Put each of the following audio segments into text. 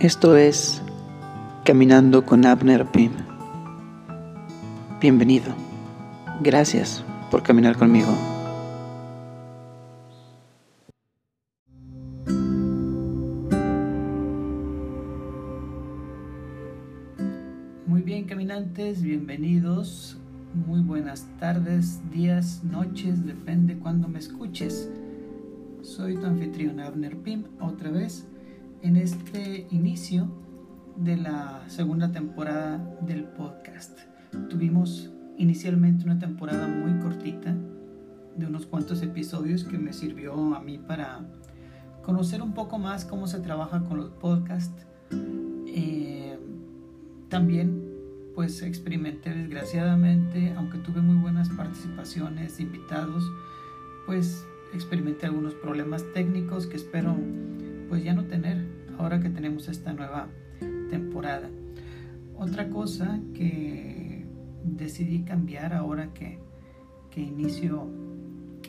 Esto es Caminando con Abner Pim. Bienvenido. Gracias por caminar conmigo. Muy bien, caminantes, bienvenidos. Muy buenas tardes, días, noches, depende cuando me escuches. Soy tu anfitrión Abner Pim, otra vez en este inicio de la segunda temporada del podcast. Tuvimos inicialmente una temporada muy cortita de unos cuantos episodios que me sirvió a mí para conocer un poco más cómo se trabaja con los podcasts. Eh, también pues experimenté desgraciadamente, aunque tuve muy buenas participaciones invitados, pues experimenté algunos problemas técnicos que espero pues ya no tener ahora que tenemos esta nueva temporada. Otra cosa que decidí cambiar ahora que, que inicio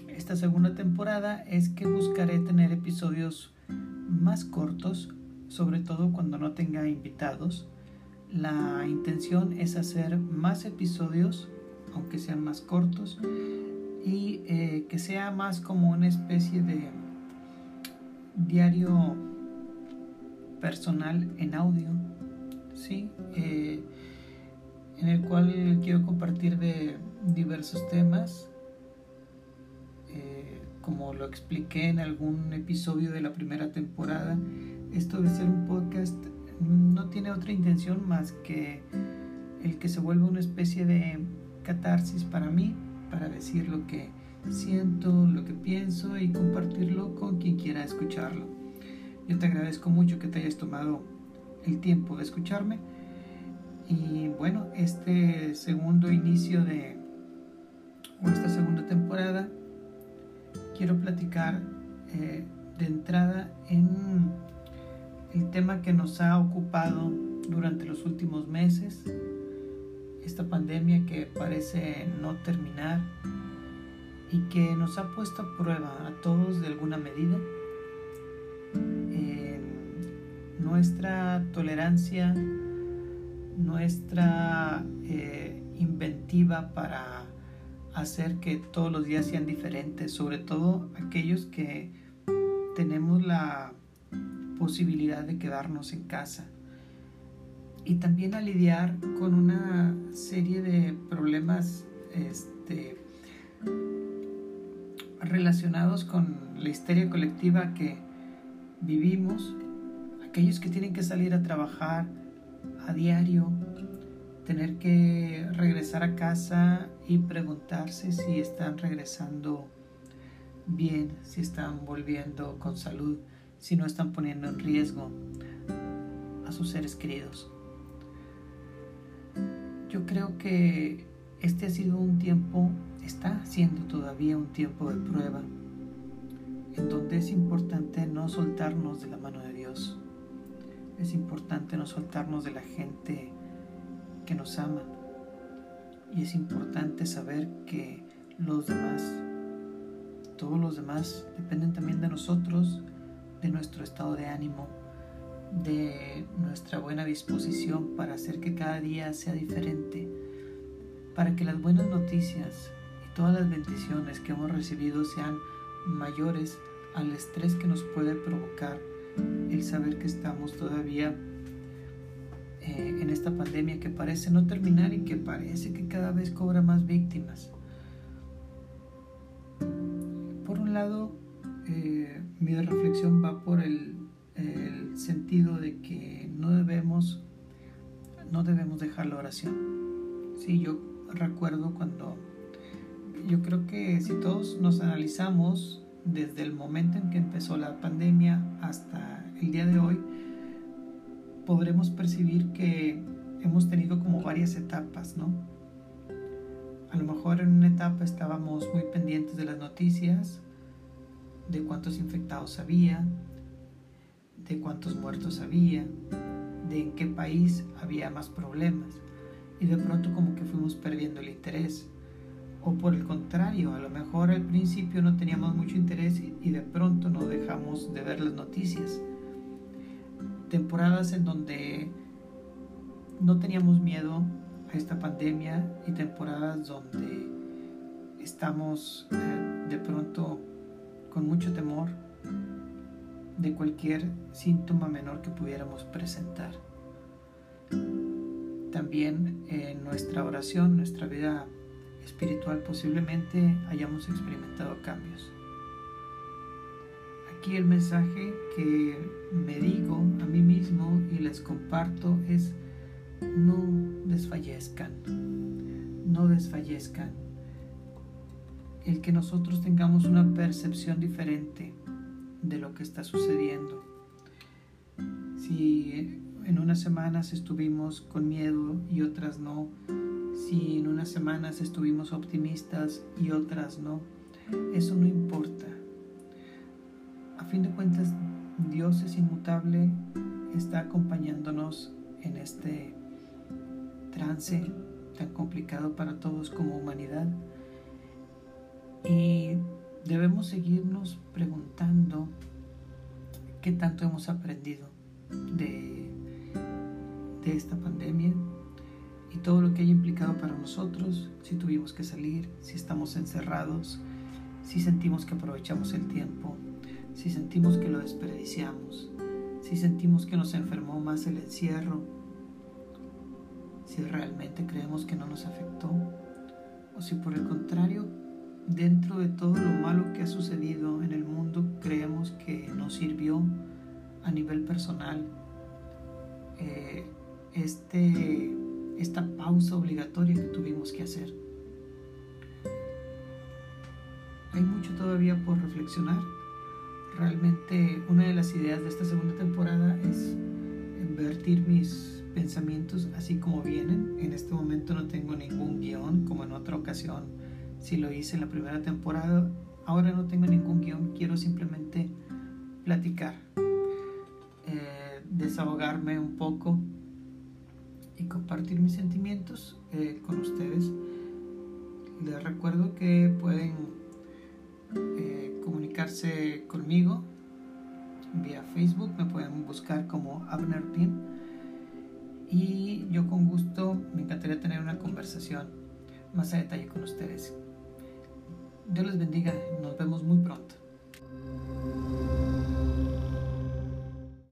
esta segunda temporada es que buscaré tener episodios más cortos, sobre todo cuando no tenga invitados. La intención es hacer más episodios, aunque sean más cortos, y eh, que sea más como una especie de diario personal en audio, ¿sí? Eh, en el cual quiero compartir de diversos temas, eh, como lo expliqué en algún episodio de la primera temporada. Esto de ser un podcast no tiene otra intención más que el que se vuelva una especie de catarsis para mí, para decir lo que siento, lo que pienso y compartirlo con quien quiera escucharlo. Yo te agradezco mucho que te hayas tomado el tiempo de escucharme. Y bueno, este segundo inicio de esta segunda temporada, quiero platicar eh, de entrada en el tema que nos ha ocupado durante los últimos meses, esta pandemia que parece no terminar y que nos ha puesto a prueba a todos de alguna medida. Nuestra tolerancia, nuestra eh, inventiva para hacer que todos los días sean diferentes, sobre todo aquellos que tenemos la posibilidad de quedarnos en casa. Y también a lidiar con una serie de problemas este, relacionados con la histeria colectiva que vivimos, aquellos que tienen que salir a trabajar a diario, tener que regresar a casa y preguntarse si están regresando bien, si están volviendo con salud, si no están poniendo en riesgo a sus seres queridos. Yo creo que este ha sido un tiempo está siendo todavía un tiempo de prueba, en donde es importante no soltarnos de la mano de Dios. Es importante no soltarnos de la gente que nos ama. Y es importante saber que los demás, todos los demás, dependen también de nosotros, de nuestro estado de ánimo, de nuestra buena disposición para hacer que cada día sea diferente, para que las buenas noticias todas las bendiciones que hemos recibido sean mayores al estrés que nos puede provocar el saber que estamos todavía eh, en esta pandemia que parece no terminar y que parece que cada vez cobra más víctimas. Por un lado, eh, mi reflexión va por el, sentido de que no debemos, no debemos dejar la oración. Sí, yo recuerdo cuando yo creo que si todos nos analizamos desde el momento en que empezó la pandemia hasta el día de hoy, podremos percibir que hemos tenido como varias etapas, ¿no? A lo mejor en una etapa estábamos muy pendientes de las noticias, de cuántos infectados había, de cuántos muertos había, de en qué país había más problemas. Y de pronto como que fuimos perdiendo el interés o por el contrario, a lo mejor al principio no teníamos mucho interés y de pronto no dejamos de ver las noticias. Temporadas en donde no teníamos miedo a esta pandemia y temporadas donde estamos eh, de pronto con mucho temor de cualquier síntoma menor que pudiéramos presentar. También en nuestra oración, nuestra vida espiritual, posiblemente hayamos experimentado cambios. Aquí el mensaje que me digo a mí mismo y les comparto es no desfallezcan, no desfallezcan. El que nosotros tengamos una percepción diferente de lo que está sucediendo. Si en unas semanas estuvimos con miedo y otras no, si en unas semanas estuvimos optimistas y otras no, eso no importa. A fin de cuentas, Dios es inmutable, está acompañándonos en este trance tan complicado para todos como humanidad. Y debemos seguirnos preguntando qué tanto hemos aprendido de, de esta pandemia y todo lo que haya implicado para nosotros, si tuvimos que salir, si estamos encerrados, si sentimos que aprovechamos el tiempo, si sentimos que lo desperdiciamos, si sentimos que nos enfermó más el encierro, si realmente creemos que no nos afectó, o si por el contrario dentro de todo lo malo que ha sucedido en el mundo, creemos que nos sirvió a nivel personal eh, este, esta pausa obligatoria que tuvimos que hacer. Hay mucho todavía por reflexionar. Realmente una de las ideas de esta segunda temporada es invertir mis pensamientos así como vienen. En este momento no tengo ningún guion como en otra ocasión si lo hice en la primera temporada. Ahora no tengo ningún guion, quiero simplemente platicar, eh, desahogarme un poco y compartir mis sentimientos eh, con ustedes. Les recuerdo que pueden eh, comunicarse conmigo vía Facebook, me pueden buscar como Abner Team y yo con gusto me encantaría tener una conversación más a detalle con ustedes. Dios les bendiga. Nos vemos muy pronto.